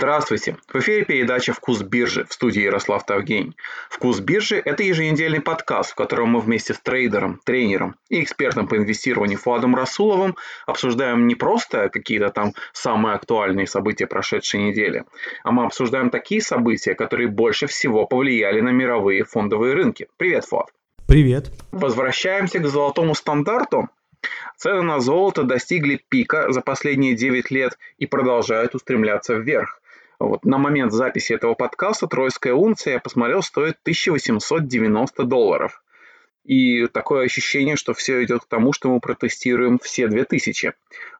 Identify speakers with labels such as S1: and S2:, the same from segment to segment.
S1: Здравствуйте! В эфире передача «Вкус биржи» в студии Ярослав Тавгень. «Вкус биржи» – это еженедельный подкаст, в котором мы вместе с трейдером, тренером и экспертом по инвестированию Фуадом Расуловым обсуждаем не просто какие-то там самые актуальные события прошедшей недели, а мы обсуждаем такие события, которые больше всего повлияли на мировые фондовые рынки. Привет, Фуад!
S2: Привет!
S1: Возвращаемся к золотому стандарту. Цены на золото достигли пика за последние 9 лет и продолжают устремляться вверх. Вот на момент записи этого подкаста тройская унция, я посмотрел, стоит 1890 долларов. И такое ощущение, что все идет к тому, что мы протестируем все 2000.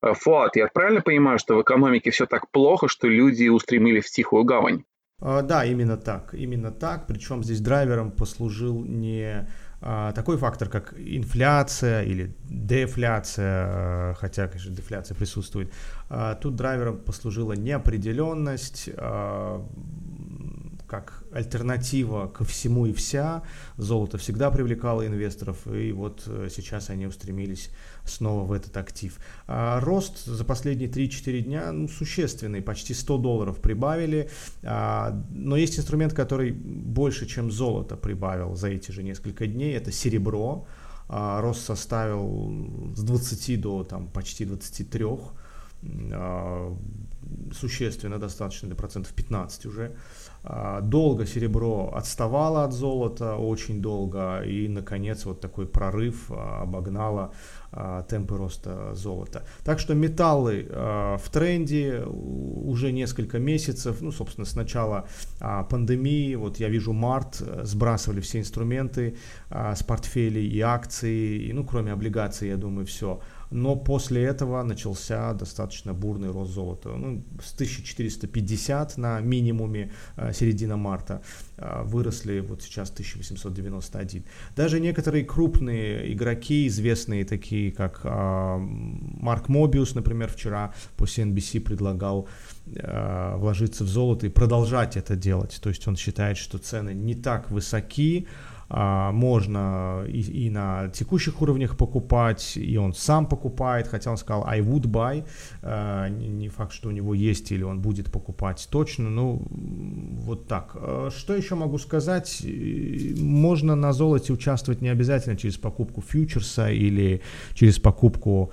S1: Э, Фуат, я правильно понимаю, что в экономике все так плохо, что люди устремились в тихую гавань?
S2: А, да, именно так. Именно так. Причем здесь драйвером послужил не такой фактор, как инфляция или дефляция, а, хотя, конечно, дефляция присутствует. А, тут драйвером послужила неопределенность, как альтернатива ко всему и вся. Золото всегда привлекало инвесторов, и вот э, сейчас они устремились снова в этот актив. А рост за последние 3-4 дня ну, существенный, почти 100 долларов прибавили, а, но есть инструмент, который больше, чем золото прибавил за эти же несколько дней, это серебро. А, рост составил с 20 до там, почти 23 а, существенно достаточно, до процентов 15 уже. А, долго серебро отставало от золота, очень долго, и, наконец, вот такой прорыв а, обогнало а, темпы роста золота. Так что металлы в тренде уже несколько месяцев, ну, собственно, с начала пандемии, вот я вижу март, э, сбрасывали все инструменты с портфелей и акции, ну, кроме облигаций, я думаю, все но после этого начался достаточно бурный рост золота. Ну, с 1450 на минимуме э, середина марта э, выросли вот сейчас 1891. Даже некоторые крупные игроки, известные такие как э, Марк Мобиус, например, вчера по CNBC предлагал вложиться в золото и продолжать это делать. То есть он считает, что цены не так высоки, можно и, и на текущих уровнях покупать, и он сам покупает, хотя он сказал I would buy, а, не, не факт, что у него есть или он будет покупать точно, ну вот так. А, что еще могу сказать? Можно на золоте участвовать не обязательно через покупку фьючерса или через покупку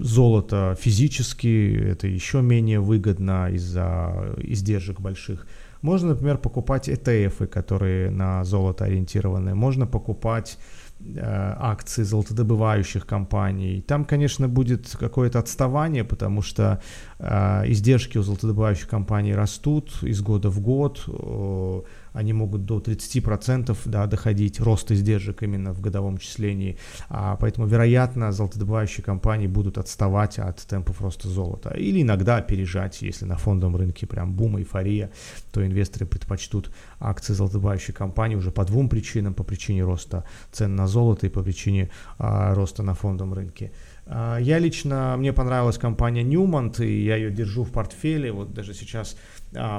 S2: золота физически, это еще менее выгодно из-за издержек больших. Можно, например, покупать ETF, которые на золото ориентированы. Можно покупать э, акции золотодобывающих компаний. Там, конечно, будет какое-то отставание, потому что э, издержки у золотодобывающих компаний растут из года в год. Э, они могут до 30% да, доходить, рост издержек именно в годовом числении. А, поэтому, вероятно, золотодобывающие компании будут отставать от темпов роста золота. Или иногда опережать, если на фондовом рынке прям бум, эйфория, то инвесторы предпочтут акции золотодобывающей компании уже по двум причинам. По причине роста цен на золото и по причине а, роста на фондовом рынке. А, я лично, мне понравилась компания Newmont, и я ее держу в портфеле. Вот даже сейчас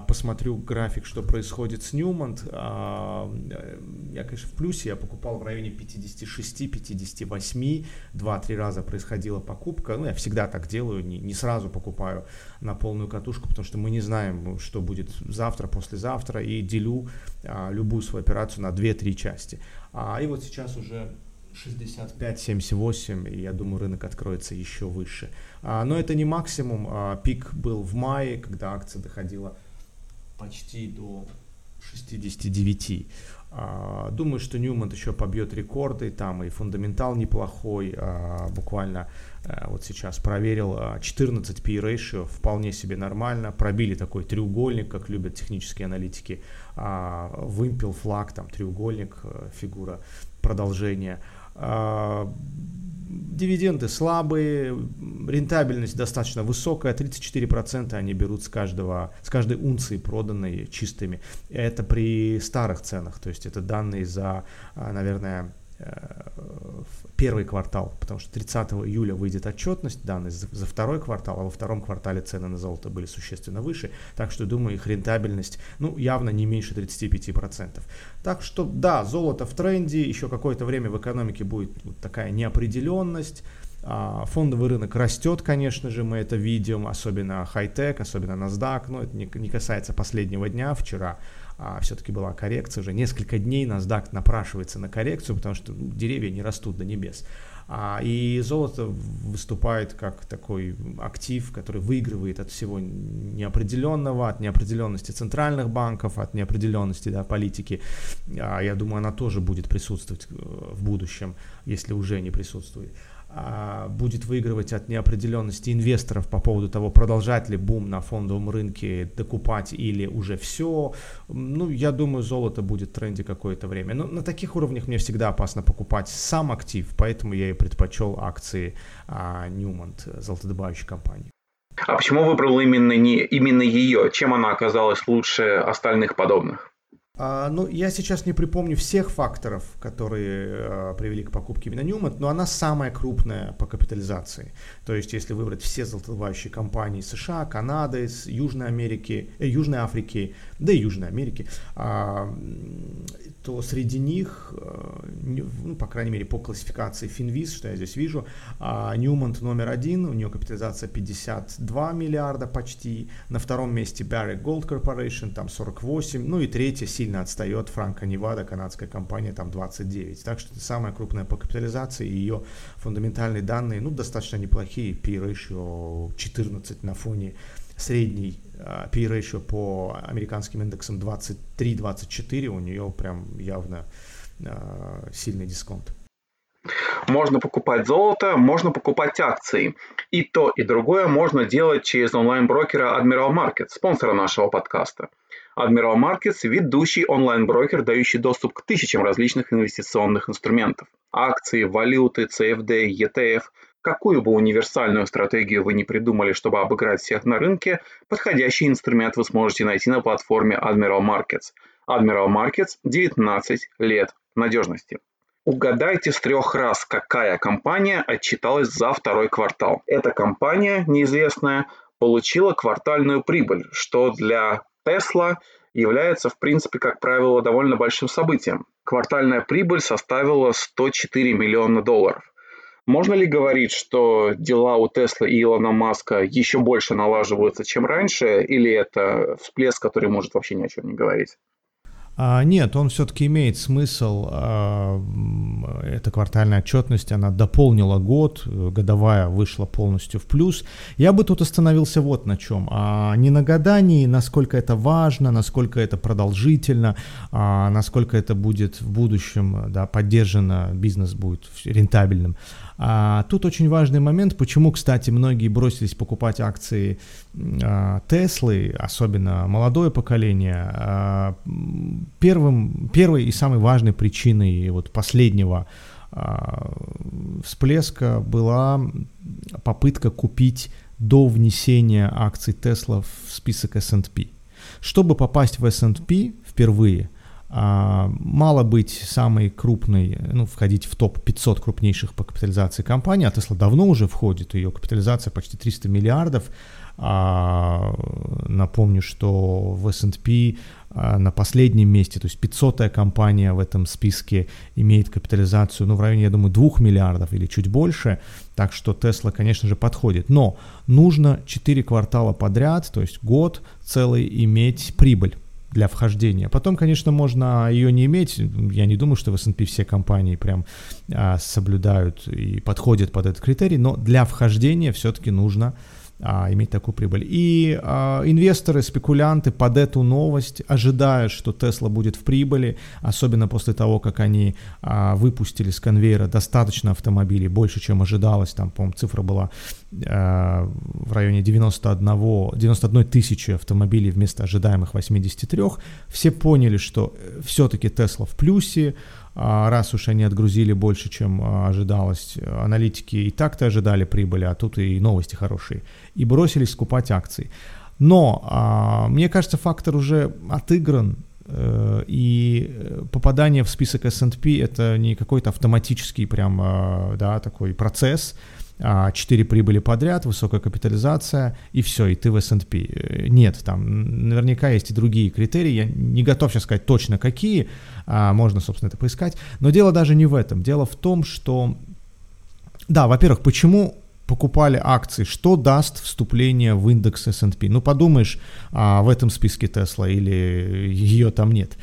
S2: посмотрю график, что происходит с Newmont. А, я, конечно, в плюсе, я покупал в районе 56-58, 2-3 раза происходила покупка. Ну, я всегда так делаю, не, не сразу покупаю на полную катушку, потому что мы не знаем, что будет завтра, послезавтра, и делю любую свою операцию на 2-3 части. И вот сейчас уже 65-78, и я думаю, рынок откроется еще выше. А, но это не максимум. А, пик был в мае, когда акция доходила почти до 69. А, думаю, что Ньюмонт еще побьет рекорды, там и фундаментал неплохой, а, буквально а, вот сейчас проверил, 14 P ratio вполне себе нормально, пробили такой треугольник, как любят технические аналитики, вымпел флаг, там треугольник, фигура продолжения, а, дивиденды слабые, рентабельность достаточно высокая, 34% они берут с, каждого, с каждой унции проданной чистыми. Это при старых ценах, то есть это данные за, а, наверное, первый квартал, потому что 30 июля выйдет отчетность, данные за, за второй квартал, а во втором квартале цены на золото были существенно выше, так что, думаю, их рентабельность, ну, явно не меньше 35%. Так что, да, золото в тренде, еще какое-то время в экономике будет вот такая неопределенность, А, фондовый рынок растет, конечно же, мы это видим, особенно хай-тек, особенно NASDAQ, но это не, не касается последнего дня, вчера а, все-таки была коррекция, уже несколько дней NASDAQ напрашивается на коррекцию, потому что ну, деревья не растут до небес. А, и золото выступает как такой актив, который выигрывает от всего неопределенного, от неопределенности центральных банков, от неопределенности да, политики. А, я думаю, она тоже будет присутствовать э, в будущем, если уже не присутствует. А, будет выигрывать от неопределенности инвесторов по поводу того, продолжать ли бум на фондовом рынке, докупать или уже все. Ну, я думаю, золото будет в тренде какое-то время. Но на таких уровнях мне всегда опасно покупать сам актив, поэтому я и предпочел акции а, Newmont, золотодобывающей компании.
S1: А почему выбрал именно, не, именно ее? Чем она оказалась лучше остальных подобных?
S2: А, ну, я сейчас не припомню всех факторов, которые а, привели к покупке Newmont, но она самая крупная по капитализации. То есть, если выбрать все золотодобывающие компании США, Канады, Южной Америки, э, Южной Африки, да и Южной Америки, а, то среди них, э, ну, по крайней мере, по классификации Finviz, что я здесь вижу, Newmont номер один, у нее капитализация 52 миллиарда почти, на втором месте Barrick Gold Corporation, там 48, ну и третья сильно отстает Франко Невада, канадская компания, там 29. Так что это самая крупная по капитализации, и ее фундаментальные данные, ну, достаточно неплохие, P-ratio 14 на фоне средней uh, P-ratio по американским индексам 23-24, у нее прям явно uh, сильный дисконт.
S1: Можно покупать золото, можно покупать акции. И то, и другое можно делать через онлайн-брокера Admiral Market, спонсора нашего подкаста. Admiral Markets – ведущий онлайн-брокер, дающий доступ к тысячам различных инвестиционных инструментов. Акции, валюты, CFD, ETF – Какую бы универсальную стратегию вы ни придумали, чтобы обыграть всех на рынке, подходящий инструмент вы сможете найти на платформе Admiral Markets. Admiral Markets – 19 лет надежности. Угадайте с трех раз, какая компания отчиталась за второй квартал. Эта компания, неизвестная, получила квартальную прибыль, что для Tesla является, в принципе, как правило, довольно большим событием. Квартальная прибыль составила 104 миллиона долларов. Можно ли говорить, что дела у Тесла и Илона Маска еще больше налаживаются, чем раньше, или это всплеск, который может вообще ни о чем не говорить?
S2: А, нет, он все-таки имеет смысл. А, эта квартальная отчетность, она дополнила год, годовая вышла полностью в плюс. Я бы тут остановился вот на чем. А, не на гадании, насколько это важно, насколько это продолжительно, а, насколько это будет в будущем да, поддержано, бизнес будет рентабельным. А, тут очень важный момент, почему, кстати, многие бросились покупать акции а, Теслы, особенно молодое поколение. А, первым, первой и самой важной причиной вот последнего а, всплеска была попытка купить до внесения акций Тесла в список S&P. Чтобы попасть в S&P впервые, мало быть самой крупной, ну, входить в топ-500 крупнейших по капитализации компаний, а Tesla давно уже входит, ее капитализация почти 300 миллиардов. А, напомню, что в S&P а, на последнем месте, то есть 500-я компания в этом списке имеет капитализацию, ну, в районе, я думаю, 2 миллиардов или чуть больше, так что Tesla, конечно же, подходит. Но нужно 4 квартала подряд, то есть год целый иметь прибыль для вхождения. Потом, конечно, можно ее не иметь. Я не думаю, что в S&P все компании прям а, соблюдают и подходят под этот критерий, но для вхождения все-таки нужно а, иметь такую прибыль. И а, инвесторы, спекулянты под эту новость ожидают, что Tesla будет в прибыли, особенно после того, как они а, выпустили с конвейера достаточно автомобилей, больше, чем ожидалось. Там, по-моему, цифра была а, в районе 91, 91 тысячи автомобилей вместо ожидаемых 83. Все поняли, что э, все-таки Tesla в плюсе, раз уж они отгрузили больше, чем а, ожидалось, аналитики и так-то ожидали прибыли, а тут и новости хорошие, и бросились скупать акции. Но а, мне кажется, фактор уже отыгран, э, и попадание в список S&P это не какой-то автоматический прям, да, такой процесс, 4 прибыли подряд, высокая капитализация, и все, и ты в S&P. Э, нет, там наверняка есть и другие критерии, я не готов сейчас сказать точно какие, а можно, собственно, это поискать. Но дело даже не в этом. Дело в том, что Да, во-первых, почему покупали акции, что даст вступление в индекс S&P? Ну, подумаешь, а в этом списке Tesla или ее там нет.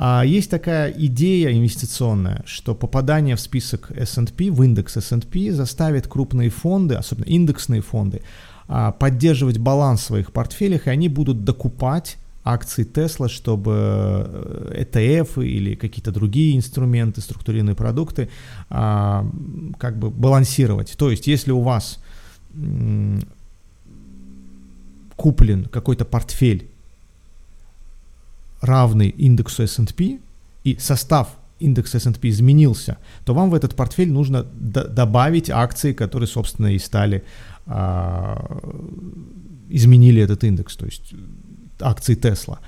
S2: А есть такая идея инвестиционная, что попадание в список S&P, в индекс S&P заставит крупные фонды, особенно индексные фонды, а, поддерживать баланс в своих портфелях, и они будут докупать акции Tesla, чтобы ETF э, или какие-то другие инструменты, структурированные продукты а, как бы балансировать. То есть, если у вас куплен какой-то портфель равный индексу S&P, и состав индекса S&P изменился, то вам в этот портфель нужно добавить акции, которые, собственно, и стали, а, изменили этот индекс, то есть акции Tesla.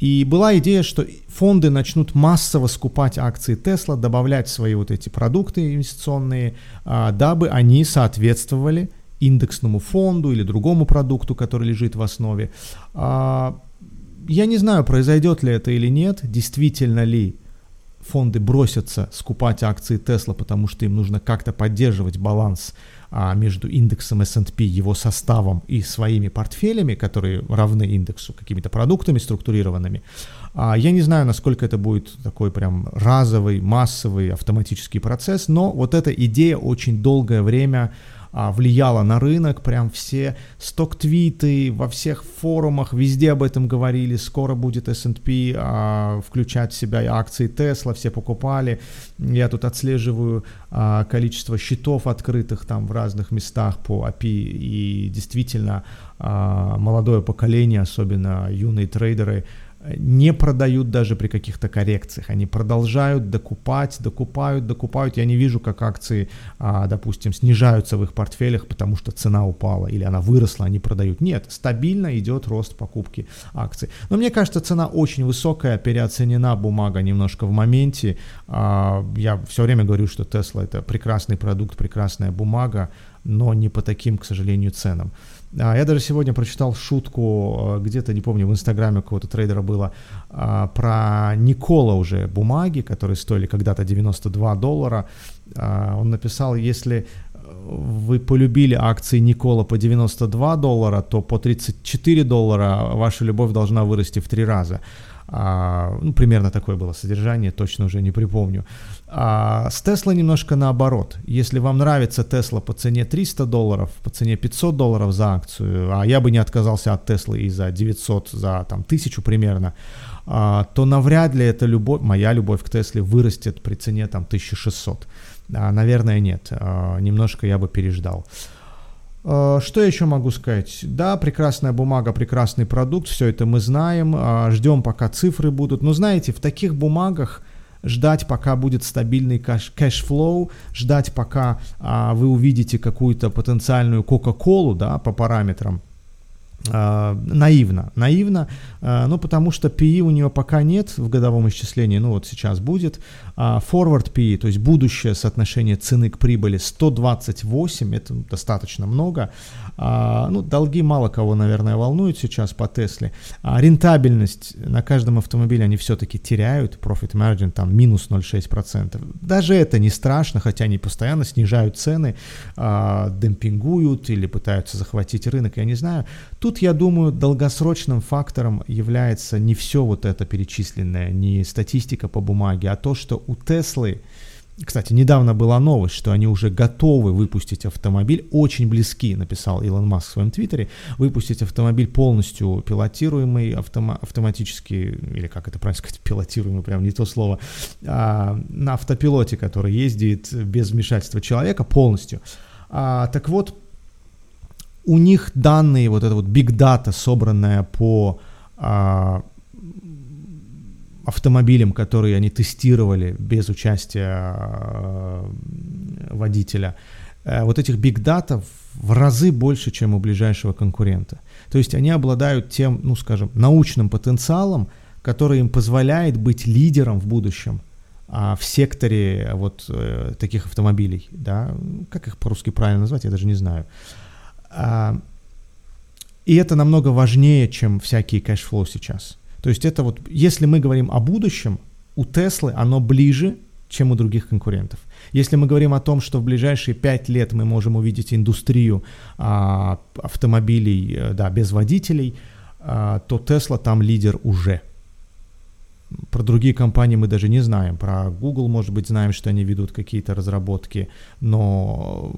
S2: И была идея, что фонды начнут массово скупать акции Tesla, добавлять свои вот эти продукты инвестиционные, а, дабы они соответствовали индексному фонду или другому продукту, который лежит в основе. А, я не знаю, произойдет ли это или нет, действительно ли фонды бросятся скупать акции Tesla, потому что им нужно как-то поддерживать баланс а, между индексом S&P, его составом и своими портфелями, которые равны индексу, какими-то продуктами структурированными. А, я не знаю, насколько это будет такой прям разовый, массовый автоматический процесс, но вот эта идея очень долгое время а, влияла на рынок, прям все сток-твиты во всех форумах, везде об этом говорили, скоро будет S&P а, включать в себя акции Tesla, все покупали, я тут отслеживаю а, количество счетов открытых там в разных местах по API, и действительно а, молодое поколение, особенно юные трейдеры, не продают даже при каких-то коррекциях. Они продолжают докупать, докупают, докупают. Я не вижу, как акции, а, допустим, снижаются в их портфелях, потому что цена упала или она выросла, они продают. Нет, стабильно идет рост покупки акций. Но мне кажется, цена очень высокая, переоценена бумага немножко в моменте. А, я все время говорю, что Tesla это прекрасный продукт, прекрасная бумага, но не по таким, к сожалению, ценам. А, я даже сегодня прочитал шутку, э, где-то, не помню, в инстаграме какого-то трейдера было, а, про Никола уже бумаги, которые стоили когда-то 92 доллара. А, он написал, если вы полюбили акции Никола по 92 доллара, то по 34 доллара ваша любовь должна вырасти в три раза. Ну, примерно такое было содержание, точно уже не припомню. А с Tesla немножко наоборот. Если вам нравится Tesla по цене 300 долларов, по цене 500 долларов за акцию, а я бы не отказался от Tesla и за 900, за там 1000 примерно, а, то навряд ли эта любовь, моя любовь к Тесле вырастет при цене там 1600. А, наверное, нет. А, немножко я бы переждал. Э, что еще могу сказать? Да, прекрасная бумага, прекрасный продукт, все это мы знаем, а, ждем пока цифры будут. Но знаете, в таких бумагах ждать, пока будет стабильный cash, cash flow, ждать, пока а, вы увидите какую-то потенциальную Кока-Колу, да, по параметрам, Э, наивно, наивно, э, ну потому что PE у нее пока нет в годовом исчислении, ну вот сейчас будет, uh, forward PE, то есть будущее соотношение цены к прибыли 128, это достаточно много, а, ну, долги мало кого, наверное, волнуют сейчас по Тесле. А рентабельность на каждом автомобиле они все-таки теряют. Profit margin там минус 0,6%. Даже это не страшно, хотя они постоянно снижают цены, а, демпингуют или пытаются захватить рынок, я не знаю. Тут, я думаю, долгосрочным фактором является не все вот это перечисленное, не статистика по бумаге, а то, что у Теслы кстати, недавно была новость, что они уже готовы выпустить автомобиль, очень близки, написал Илон Маск в своем твиттере, выпустить автомобиль полностью пилотируемый, автома- автоматически, или как это правильно сказать, пилотируемый, прям не то слово, а, на автопилоте, который ездит без вмешательства человека полностью. А, так вот, у них данные, вот это вот big data, собранная по а, автомобилем, который они тестировали без участия э, водителя, э, вот этих биг дата в разы больше, чем у ближайшего конкурента. То есть они обладают тем, ну скажем, научным потенциалом, который им позволяет быть лидером в будущем а, в секторе вот э, таких автомобилей, да, как их по-русски правильно назвать, я даже не знаю. А, и это намного важнее, чем всякие cash flow сейчас. То есть это вот, если мы говорим о будущем, у Теслы оно ближе, чем у других конкурентов. Если мы говорим о том, что в ближайшие пять лет мы можем увидеть индустрию а, автомобилей э, да, без водителей, а, то Tesla там лидер уже. Про другие компании мы даже не знаем. Про Google, может быть, знаем, что они ведут какие-то разработки, но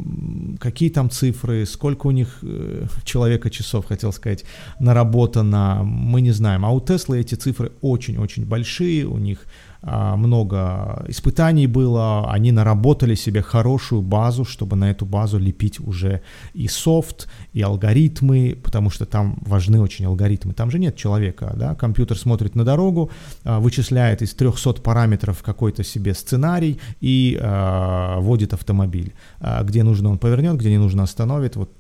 S2: какие там цифры, сколько у них э, человека часов, хотел сказать, наработано, мы не знаем. А у Tesla эти цифры очень-очень большие, у них много испытаний было, они наработали себе хорошую базу, чтобы на эту базу лепить уже и софт, и алгоритмы, потому что там важны очень алгоритмы. Там же нет человека, да, компьютер смотрит на дорогу, а, вычисляет из 300 параметров какой-то себе сценарий и э, вводит автомобиль. Где нужно он повернет, где не нужно остановит. Вот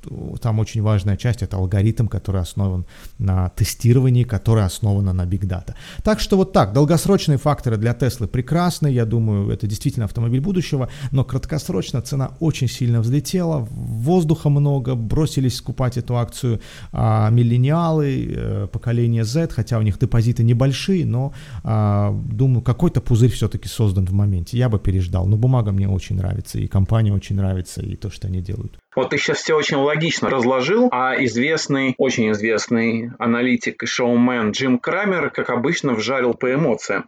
S2: там очень важная часть, это алгоритм, который основан на тестировании, который основан на Big Data. Так что вот так, долгосрочные факторы для для Теслы прекрасны, я думаю, это действительно автомобиль будущего, но краткосрочно цена очень сильно взлетела, воздуха много, бросились скупать эту акцию а, миллениалы, а, поколение Z, хотя у них депозиты небольшие, но а, думаю, какой-то пузырь все-таки создан в моменте, я бы переждал, но бумага мне очень нравится, и компания очень нравится, и то, что они делают.
S1: Вот ты сейчас все очень логично разложил, а известный, очень известный аналитик и шоумен Джим Крамер, как обычно, вжарил по эмоциям.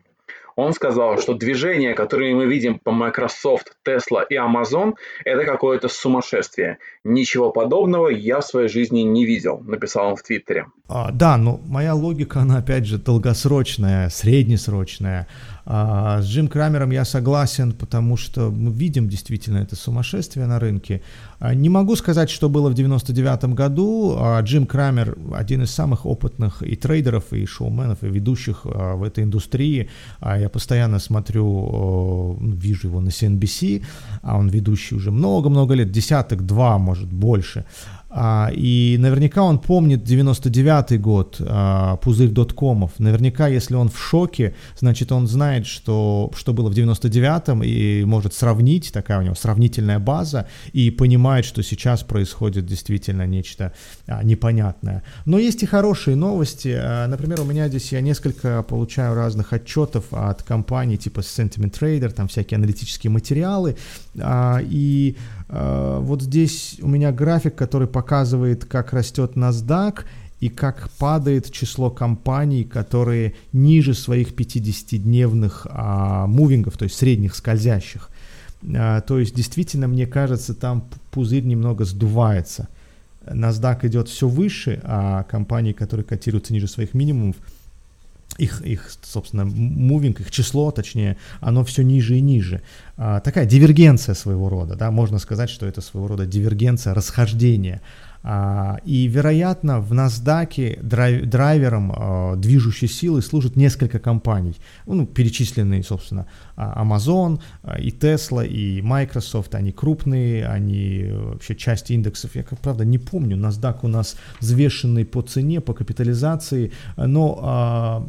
S1: Он сказал, что движения, которые мы видим по Microsoft, Tesla и Amazon, это какое-то сумасшествие. Ничего подобного я в своей жизни не видел, написал он в Твиттере.
S2: А, да, но моя логика, она опять же долгосрочная, среднесрочная. А, с Джим Крамером я согласен, потому что мы видим действительно это сумасшествие на рынке. А, не могу сказать, что было в 99 году. А, Джим Крамер один из самых опытных и трейдеров, и шоуменов, и ведущих а, в этой индустрии. А, я постоянно смотрю, вижу его на CNBC, а он ведущий уже много-много лет, десяток, два, может, больше. А, и наверняка он помнит 99 год, а, пузырь доткомов. Наверняка, если он в шоке, значит, он знает, что, что было в 99-м и может сравнить, такая у него сравнительная база, и понимает, что сейчас происходит действительно нечто а, непонятное. Но есть и хорошие новости. Например, у меня здесь я несколько получаю разных отчетов от компаний типа Sentiment Trader, там всякие аналитические материалы, и вот здесь у меня график, который показывает, как растет NASDAQ и как падает число компаний, которые ниже своих 50-дневных а, мувингов, то есть средних скользящих. А, то есть действительно, мне кажется, там пузырь немного сдувается. NASDAQ идет все выше, а компании, которые котируются ниже своих минимумов, их, их, собственно, мувинг, их число, точнее, оно все ниже и ниже. А, такая дивергенция своего рода, да, можно сказать, что это своего рода дивергенция, расхождение. А, и, вероятно, в NASDAQ драйв, драйвером а, движущей силы служат несколько компаний, ну, перечисленные, собственно, а, Amazon, и Tesla, и Microsoft, они крупные, они вообще часть индексов, я, как правда, не помню, NASDAQ у нас взвешенный по цене, по капитализации, но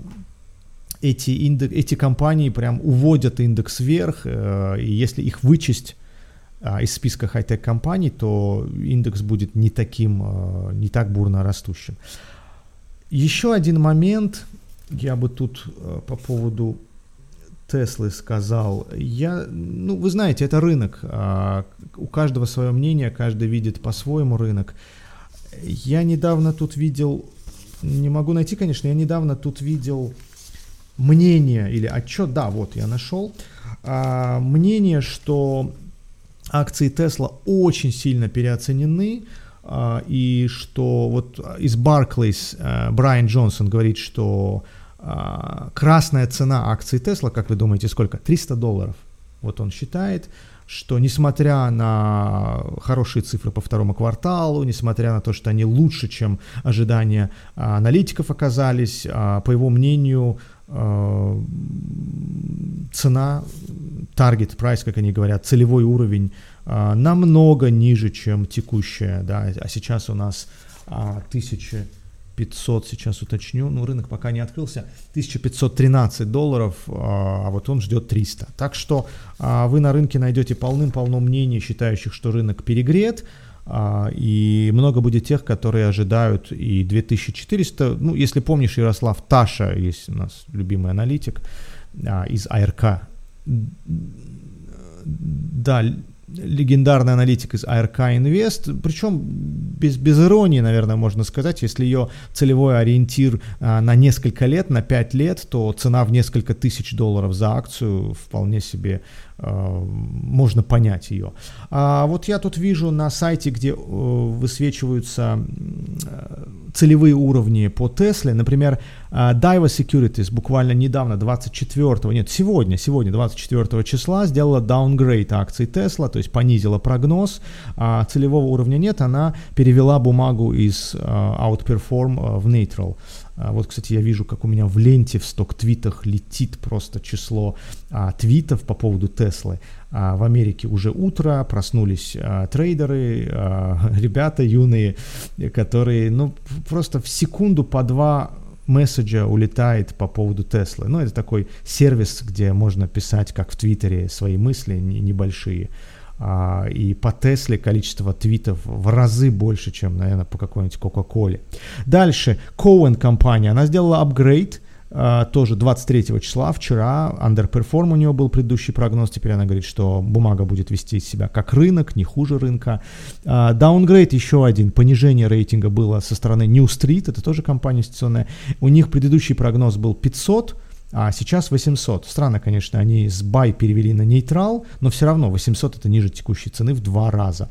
S2: эти, индек, эти компании прям уводят индекс вверх, э, и если их вычесть из списка хай-тек компаний, то индекс будет не таким, э, не так бурно растущим. Еще один момент, я бы тут э, по поводу Теслы сказал. Я, ну, вы знаете, это рынок. А, у каждого свое мнение, каждый видит по-своему рынок. Я недавно тут видел, не могу найти, конечно, я недавно тут видел мнение или отчет, да, вот я нашел, а, мнение, что акции Тесла очень сильно переоценены, а, и что вот из Barclays а, Брайан Джонсон говорит, что а, красная цена акций Тесла, как вы думаете, сколько? 300 долларов. Вот он считает, что несмотря на хорошие цифры по второму кварталу, несмотря на то, что они лучше, чем ожидания аналитиков оказались, по его мнению, цена, target price, как они говорят, целевой уровень намного ниже, чем текущая, да, а сейчас у нас 1000 500, сейчас уточню, ну рынок пока не открылся, 1513 долларов, а, а вот он ждет 300. Так что а, вы на рынке найдете полным-полно мнений, считающих, что рынок перегрет, а, и много будет тех, которые ожидают и 2400, ну если помнишь, Ярослав Таша, есть у нас любимый аналитик из АРК, да, легендарный аналитик из ARK Invest, причем без, без иронии, наверное, можно сказать, если ее целевой ориентир а, на несколько лет, на 5 лет, то цена в несколько тысяч долларов за акцию вполне себе Э, можно понять ее. А вот я тут вижу на сайте, где э, высвечиваются э, целевые уровни по Тесле, например, Daiwa Securities буквально недавно, 24, нет, сегодня, сегодня, 24 числа, сделала downgrade акций Tesla, то есть понизила прогноз, а целевого уровня нет, она перевела бумагу из outperform в neutral. А, вот, кстати, я вижу, как у меня в ленте в сток-твитах летит просто число а, твитов по поводу Теслы. А, в Америке уже утро, проснулись а, трейдеры, а, ребята юные, которые, ну, просто в секунду по два месседжа улетает по поводу Теслы. Ну, это такой сервис, где можно писать, как в Твиттере, свои мысли небольшие. А, и по Тесле количество твитов в разы больше, чем, наверное, по какой-нибудь Кока-Коле. Дальше, Cohen компания, она сделала апгрейд, Uh, тоже 23 числа, вчера, underperform у нее был предыдущий прогноз, теперь она говорит, что бумага будет вести себя как рынок, не хуже рынка. Uh, downgrade еще один, понижение рейтинга было со стороны New Street, это тоже компания инвестиционная. У них предыдущий прогноз был 500, а сейчас 800. Странно, конечно, они с buy перевели на нейтрал, но все равно 800 это ниже текущей цены в два раза.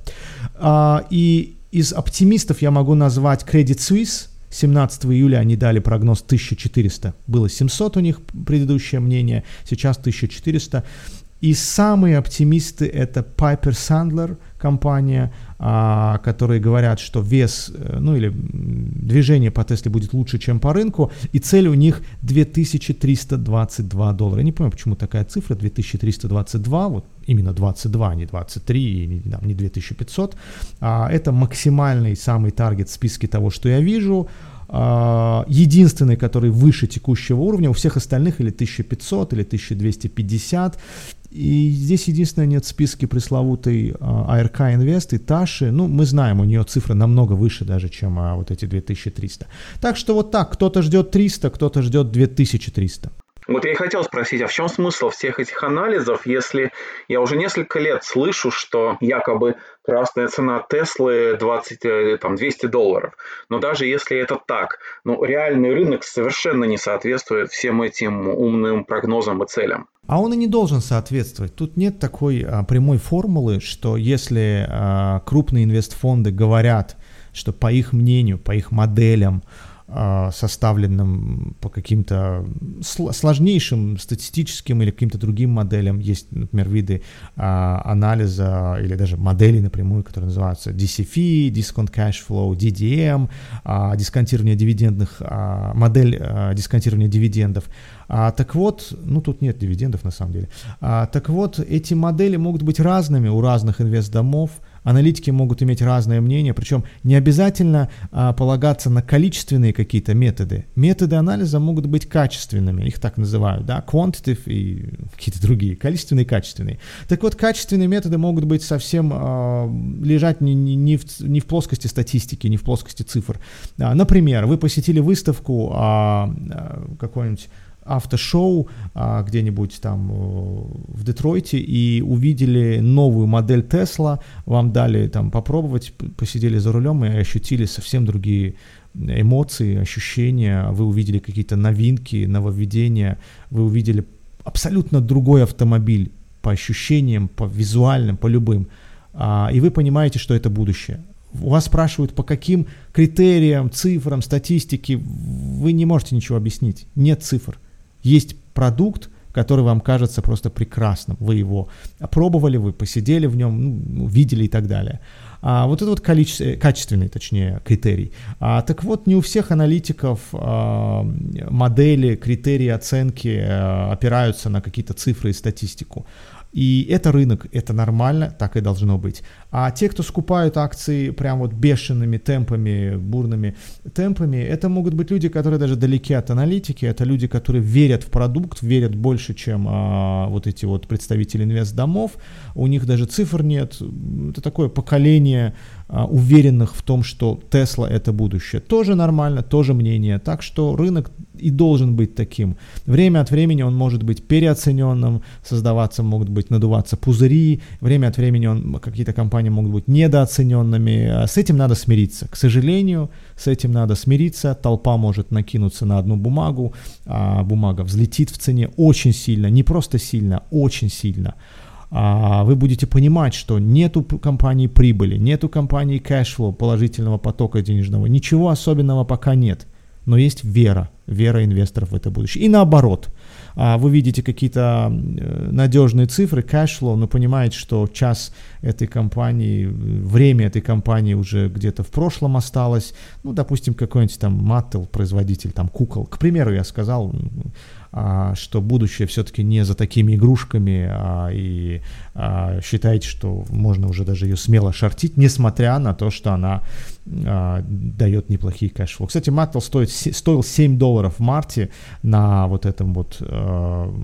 S2: А, и из оптимистов я могу назвать Credit Suisse. 17 июля они дали прогноз 1400. Было 700 у них предыдущее мнение, сейчас 1400. И самые оптимисты это Piper Sandler компания, которые говорят, что вес, э, ну или движение по Тесле будет лучше, чем по рынку, и цель у них 2322 доллара. Я не понимаю, почему такая цифра 2322, вот именно 22, а не 23, не, там, не 2500. А, это максимальный самый таргет в списке того, что я вижу. А, единственный, который выше текущего уровня, у всех остальных или 1500, или 1250. И здесь единственное нет в пресловутой ARK Invest и Таши. Ну, мы знаем, у нее цифра намного выше даже, чем а, вот эти 2300. Так что вот так, кто-то ждет 300, кто-то ждет 2300.
S1: Вот я и хотел спросить, а в чем смысл всех этих анализов, если я уже несколько лет слышу, что якобы красная цена Теслы 20, э, там, 200 долларов. Но даже если это так, ну, реальный рынок совершенно не соответствует всем этим умным прогнозам и целям.
S2: А он и не должен соответствовать. Тут нет такой а, прямой формулы, что если а, крупные инвестфонды говорят, что по их мнению, по их моделям, составленным по каким-то сложнейшим статистическим или каким-то другим моделям. Есть, например, виды а, анализа или даже моделей напрямую, которые называются DCF, Discount Cash Flow, DDM, а, дисконтирование дивидендных, модель дисконтирования дивидендов. А, так вот, ну тут нет дивидендов на самом деле. А, так вот, эти модели могут быть разными у разных инвестдомов, домов Аналитики могут иметь разное мнение, причем не обязательно а, полагаться на количественные какие-то методы. Методы анализа могут быть качественными, их так называют, да, quantitative и какие-то другие, количественные и качественные. Так вот, качественные методы могут быть совсем а, лежать не, не, не, в, не в плоскости статистики, не в плоскости цифр. А, например, вы посетили выставку а, а, какой-нибудь автошоу а, где-нибудь там э, в Детройте и увидели новую модель Тесла, вам дали там попробовать, посидели за рулем и ощутили совсем другие эмоции, ощущения, вы увидели какие-то новинки, нововведения, вы увидели абсолютно другой автомобиль по ощущениям, по визуальным, по любым, а, и вы понимаете, что это будущее. Вас спрашивают, по каким критериям, цифрам, статистике, вы не можете ничего объяснить. Нет цифр. Есть продукт, который вам кажется просто прекрасным. Вы его опробовали, вы посидели в нем, ну, видели и так далее. А вот это вот количество, качественный, точнее, критерий. А, так вот, не у всех аналитиков а, модели, критерии оценки а, опираются на какие-то цифры и статистику. И это рынок, это нормально, так и должно быть. А те, кто скупают акции прям вот бешеными темпами, бурными темпами, это могут быть люди, которые даже далеки от аналитики, это люди, которые верят в продукт, верят больше, чем а, вот эти вот представители инвестдомов, у них даже цифр нет, это такое поколение уверенных в том, что Тесла это будущее. Тоже нормально, тоже мнение. Так что рынок и должен быть таким. Время от времени он может быть переоцененным, создаваться могут быть, надуваться пузыри, время от времени он, какие-то компании могут быть недооцененными. А с этим надо смириться. К сожалению, с этим надо смириться. Толпа может накинуться на одну бумагу, а бумага взлетит в цене очень сильно, не просто сильно, очень сильно. А вы будете понимать, что нету компании прибыли, нету компании cash flow, положительного потока денежного, ничего особенного пока нет, но есть вера, вера инвесторов в это будущее. И наоборот, а вы видите какие-то э, надежные цифры, cash flow, но понимаете, что час этой компании, время этой компании уже где-то в прошлом осталось. Ну, допустим, какой-нибудь там Mattel, производитель там кукол, к примеру, я сказал, что будущее все-таки не за такими игрушками, а, и а, считаете, что можно уже даже ее смело шортить, несмотря на то, что она а, дает неплохие cash flow. Кстати, Mattel стоит, стоил 7 долларов в марте на вот этом вот а,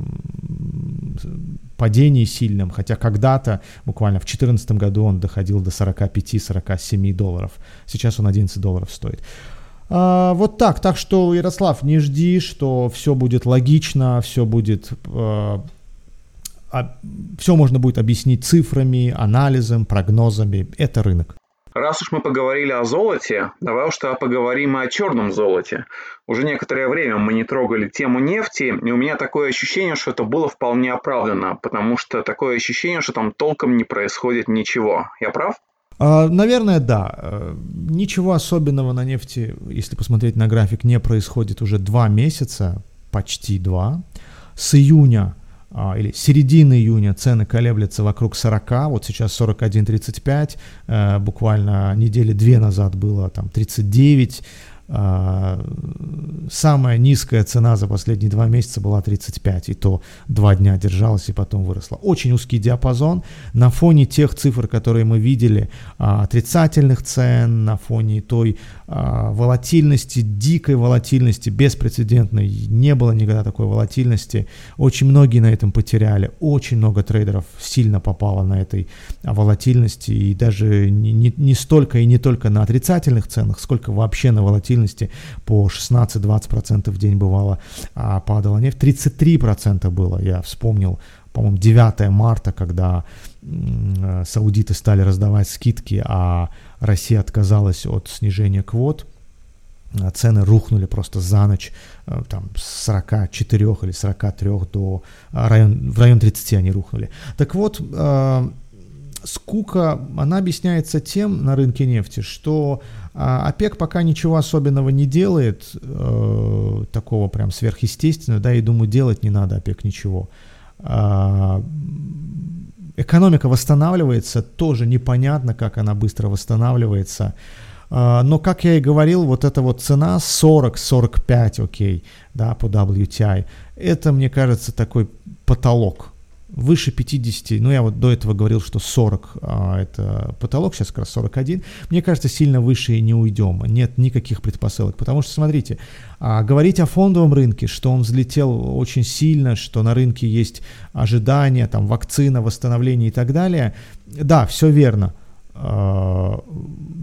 S2: падении сильном, хотя когда-то, буквально в 2014 году он доходил до 45-47 долларов. Сейчас он 11 долларов стоит. А, вот так. Так что, Ярослав, не жди, что все будет логично, все будет... А, а, все можно будет объяснить цифрами, анализом, прогнозами. Это рынок.
S1: Раз уж мы поговорили о золоте, давай уж тогда поговорим о черном золоте. Уже некоторое время мы не трогали тему нефти, и у меня такое ощущение, что это было вполне оправдано, потому что такое ощущение, что там толком не происходит ничего. Я прав?
S2: А, наверное, да. Э, ничего особенного на нефти, если посмотреть на график, не происходит уже два месяца, почти два. С июня а, или середины июня цены колеблются вокруг 40, вот сейчас 41.35, э, буквально недели две назад было там 39, а, самая низкая цена за последние два месяца была 35, и то два дня держалась и потом выросла. Очень узкий диапазон на фоне тех цифр, которые мы видели, а, отрицательных цен, на фоне той а, волатильности, дикой волатильности, беспрецедентной, не было никогда такой волатильности. Очень многие на этом потеряли, очень много трейдеров сильно попало на этой волатильности, и даже не, не, не столько и не только на отрицательных ценах, сколько вообще на волатильности волатильности по 16-20% в день бывало, а падала нефть. 33% было, я вспомнил, по-моему, 9 марта, когда э, саудиты стали раздавать скидки, а Россия отказалась от снижения квот, а цены рухнули просто за ночь, э, там, с 44 или 43 до а, район, в район 30 они рухнули. Так вот, э, скука, она объясняется тем на рынке нефти, что а, ОПЕК пока ничего особенного не делает, э, такого прям сверхъестественного, да, и думаю, делать не надо ОПЕК ничего. А, экономика восстанавливается, тоже непонятно, как она быстро восстанавливается. А, но, как я и говорил, вот эта вот цена 40-45, окей, да, по WTI, это, мне кажется, такой потолок выше 50, ну я вот до этого говорил, что 40 а, это потолок, сейчас как раз 41, мне кажется, сильно выше и не уйдем, нет никаких предпосылок, потому что, смотрите, а, говорить о фондовом рынке, что он взлетел очень сильно, что на рынке есть ожидания, там, вакцина, восстановление и так далее, да, все верно, Э,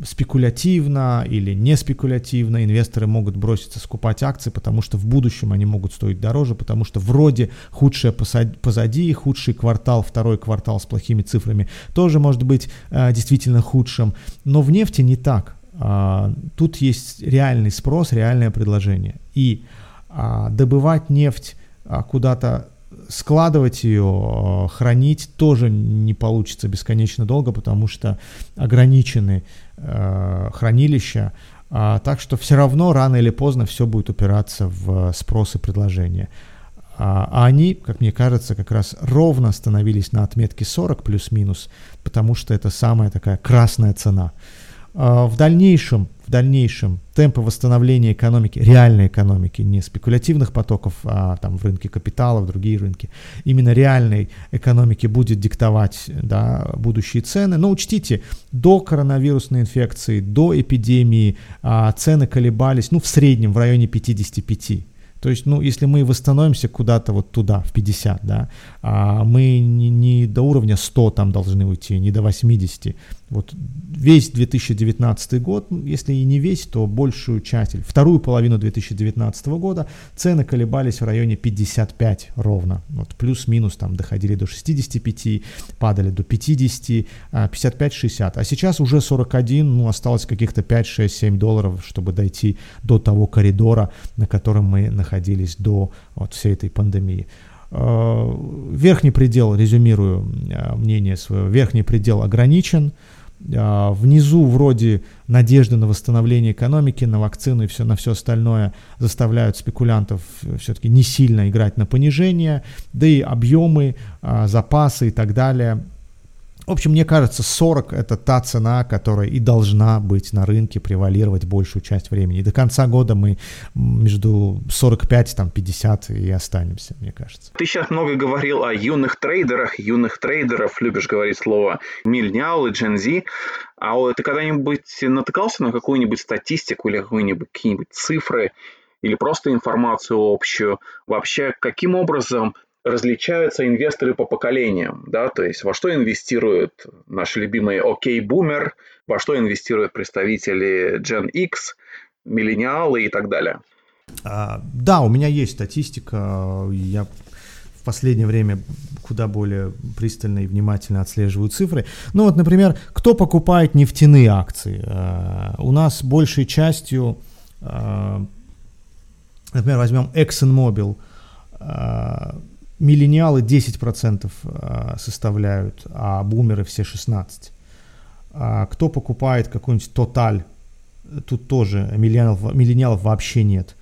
S2: спекулятивно или не спекулятивно инвесторы могут броситься скупать акции, потому что в будущем они могут стоить дороже, потому что вроде худшее позади, худший квартал, второй квартал с плохими цифрами тоже может быть э, действительно худшим. Но в нефти не так. Э, тут есть реальный спрос, реальное предложение. И э, добывать нефть э, куда-то складывать ее, э, хранить тоже не получится бесконечно долго, потому что ограничены э, хранилища. А, так что все равно рано или поздно все будет упираться в спрос и предложение. А, а они, как мне кажется, как раз ровно становились на отметке 40 плюс-минус, потому что это самая такая красная цена. А, в дальнейшем, в дальнейшем темпы восстановления экономики, реальной экономики, не спекулятивных потоков а, там, в рынке капитала, в другие рынки, именно реальной экономики будет диктовать да, будущие цены. Но учтите, до коронавирусной инфекции, до эпидемии а, цены колебались ну, в среднем в районе 55 То есть, ну, если мы восстановимся куда-то вот туда, в 50, да, а мы не, не до уровня 100 там должны уйти, не до 80. Вот весь 2019 год, если и не весь, то большую часть, вторую половину 2019 года цены колебались в районе 55 ровно. Вот плюс-минус там доходили до 65, падали до 50, 55-60. А сейчас уже 41, ну, осталось каких-то 5, 6, 7 долларов, чтобы дойти до того коридора, на котором мы находились до вот всей этой пандемии. Э, верхний предел, резюмирую э, мнение свое, верхний предел ограничен, а, внизу вроде надежды на восстановление экономики, на вакцину и все, на все остальное заставляют спекулянтов все-таки не сильно играть на понижение, да и объемы, запасы и так далее в общем, мне кажется, 40 это та цена, которая и должна быть на рынке, превалировать большую часть времени. И до конца года мы между 45 там 50 и останемся, мне кажется.
S1: Ты сейчас много говорил о юных трейдерах, юных трейдеров, любишь говорить слово миллениал и Z. А ты когда-нибудь натыкался на какую-нибудь статистику или какие-нибудь, какие-нибудь цифры или просто информацию общую? Вообще, каким образом различаются инвесторы по поколениям, да, то есть во что инвестируют наши любимые окей-бумер, во что инвестируют представители Gen X, миллениалы и так далее.
S2: А, да, у меня есть статистика, я в последнее время куда более пристально и внимательно отслеживаю цифры. Ну вот, например, кто покупает нефтяные акции? А, у нас большей частью, а, например, возьмем ExxonMobil, миллениалы 10% а, составляют, а бумеры все 16%. А кто покупает какой-нибудь Total, тут тоже миллениалов, миллениалов вообще нет.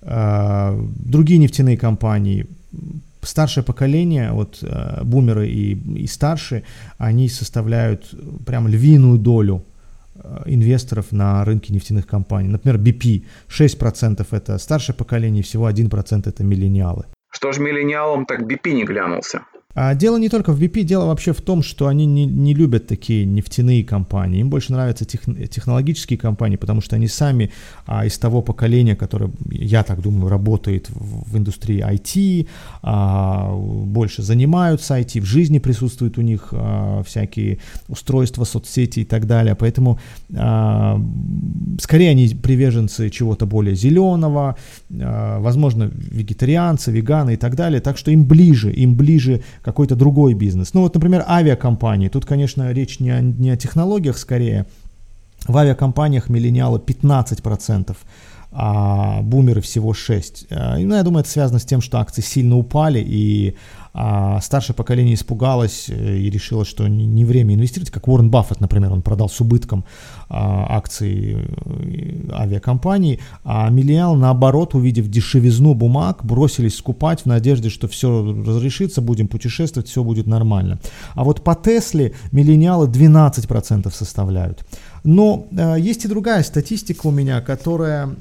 S2: А, другие нефтяные компании, старшее поколение, вот бумеры и, и старшие, они составляют прям львиную долю инвесторов на рынке нефтяных компаний. Например, BP 6% это старшее поколение, всего 1% это миллениалы.
S1: Что ж миллениалам так не глянулся?
S2: А дело не только в BP, дело вообще в том, что они не, не любят такие нефтяные компании. Им больше нравятся тех, технологические компании, потому что они сами а, из того поколения, которое, я так думаю, работает в, в индустрии IT, а, больше занимаются IT, в жизни присутствуют у них а, всякие устройства, соцсети и так далее. Поэтому а, скорее они приверженцы чего-то более зеленого, а, возможно, вегетарианцы, веганы и так далее. Так что им ближе, им ближе какой-то другой бизнес. Ну вот, например, авиакомпании. Тут, конечно, речь не о, не о технологиях скорее. В авиакомпаниях миллениалы 15%, а бумеры всего 6%. Э, ну, я думаю, это связано с тем, что акции сильно упали, и а старшее поколение испугалось э, и решило, что не время инвестировать, как Уоррен Баффет, например, он продал с убытком а, акции э, авиакомпаний, а миллениал, наоборот, увидев дешевизну бумаг, бросились скупать в надежде, что все разрешится, будем путешествовать, все будет нормально. А вот по Тесле миллениалы 12% составляют. Но э, есть и другая статистика у меня, которая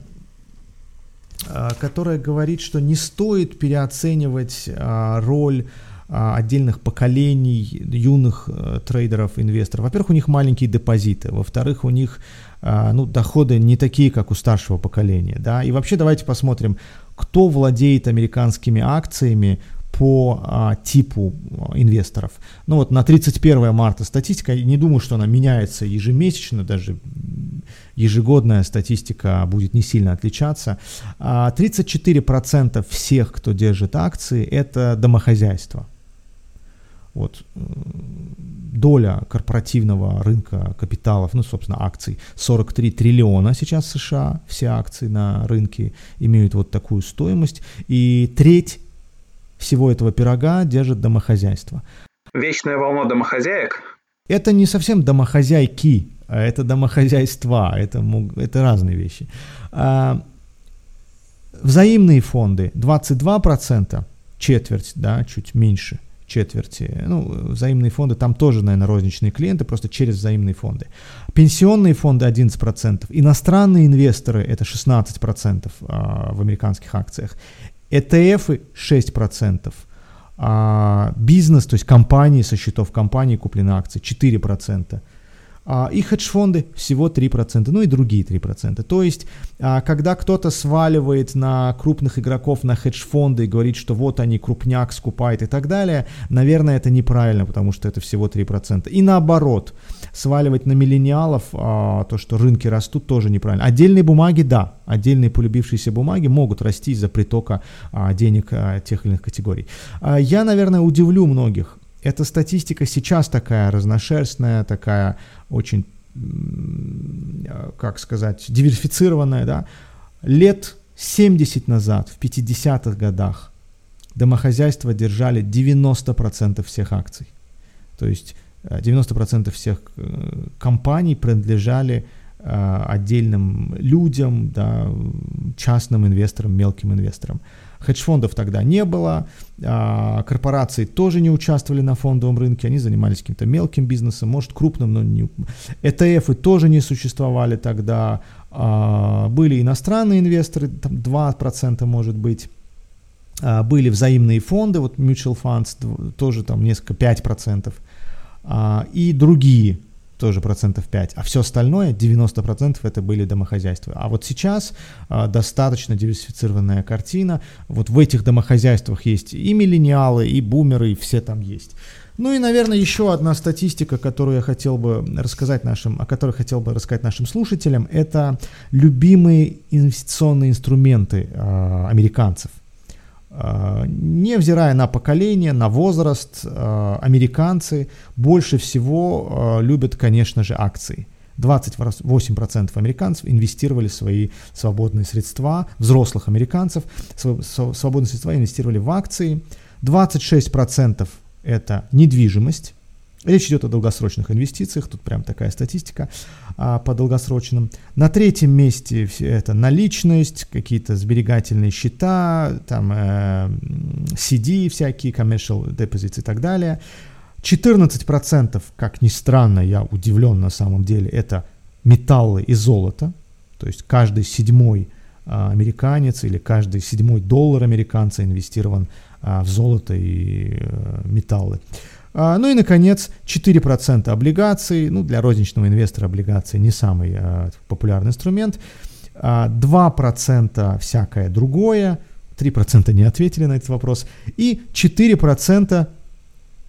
S2: которая говорит, что не стоит переоценивать а, роль а, отдельных поколений юных э, трейдеров, инвесторов. Во-первых, у них маленькие депозиты, во-вторых, у них ну, доходы не такие, как у старшего поколения. Да? И вообще давайте посмотрим, кто владеет американскими акциями по а, типу инвесторов. Ну вот на 31 марта статистика, не думаю, что она меняется ежемесячно, даже ежегодная статистика будет не сильно отличаться. 34% а, всех, кто держит акции, это домохозяйство. Вот доля корпоративного рынка капиталов, ну, собственно, акций, 43 триллиона сейчас США, все акции на рынке имеют вот такую стоимость, и треть всего этого пирога держит домохозяйство.
S1: Вечная волна домохозяек?
S2: Это не совсем домохозяйки, а это домохозяйства, это, это разные вещи. А, взаимные фонды 22%, четверть, да, чуть меньше четверти. Ну, взаимные фонды, там тоже, наверное, розничные клиенты, просто через взаимные фонды. Пенсионные фонды 11%, иностранные инвесторы это 16% а, в американских акциях, ETF 6%, а бизнес, то есть компании со счетов компании куплены акции 4%, а, и хедж-фонды всего 3%, ну и другие 3%. То есть, а, когда кто-то сваливает на крупных игроков, на хедж-фонды и говорит, что вот они крупняк скупают и так далее, наверное, это неправильно, потому что это всего 3%. И наоборот, сваливать на миллениалов а, то, что рынки растут, тоже неправильно. Отдельные бумаги, да, отдельные полюбившиеся бумаги могут расти из-за притока денег тех или иных категорий. Я, наверное, удивлю многих, эта статистика сейчас такая разношерстная, такая очень, как сказать, диверсифицированная, да. Лет 70 назад, в 50-х годах, домохозяйства держали 90% всех акций. То есть 90% э, всех э, компаний принадлежали э, отдельным людям, да, частным инвесторам, мелким инвесторам. Хедж-фондов тогда не было, а, корпорации тоже не участвовали на фондовом рынке, они занимались каким-то мелким бизнесом, может крупным, но не... ETF тоже не существовали тогда, а, были иностранные инвесторы, там 2% может быть, а, были взаимные фонды, вот mutual funds, тоже там несколько, 5%, и другие тоже процентов 5, а все остальное, 90% это были домохозяйства. А вот сейчас а, достаточно диверсифицированная картина, вот в этих домохозяйствах есть и миллениалы, и бумеры, и все там есть. Ну и, наверное, еще одна статистика, которую я хотел бы рассказать нашим, о которой хотел бы рассказать нашим слушателям, это любимые инвестиционные инструменты э, американцев. Невзирая на поколение, на возраст, а, американцы больше всего а, любят, конечно же, акции. 28% американцев инвестировали свои свободные средства, взрослых американцев, свободные средства инвестировали в акции. 26% это недвижимость, Речь идет о долгосрочных инвестициях, тут прям такая статистика а, по долгосрочным. На третьем месте это наличность, какие-то сберегательные счета, там э, CD всякие, commercial deposits и так далее. 14%, как ни странно, я удивлен на самом деле, это металлы и золото. То есть каждый седьмой а, американец или каждый седьмой доллар американца инвестирован а, в золото и а, металлы. А, ну и, наконец, 4% облигаций. Ну, для розничного инвестора облигации не самый а, популярный инструмент. А, 2% всякое другое. 3% не ответили на этот вопрос. И 4%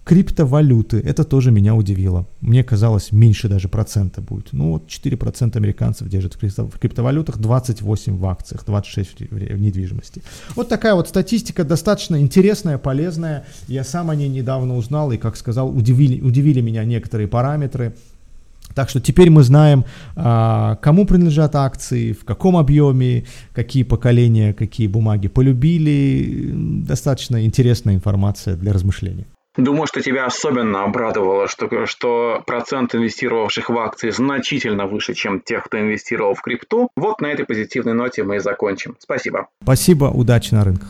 S2: криптовалюты. Это тоже меня удивило. Мне казалось, меньше даже процента будет. Ну вот 4% американцев держат в криптовалютах, 28 в акциях, 26 в недвижимости. Вот такая вот статистика, достаточно интересная, полезная. Я сам о ней недавно узнал и, как сказал, удивили, удивили меня некоторые параметры. Так что теперь мы знаем, а, кому принадлежат акции, в каком объеме, какие поколения, какие бумаги полюбили. Достаточно интересная информация для размышления.
S1: Думаю, что тебя особенно обрадовало, что, что процент инвестировавших в акции значительно выше, чем тех, кто инвестировал в крипту. Вот на этой позитивной ноте мы и закончим. Спасибо.
S2: Спасибо, удачи на рынках.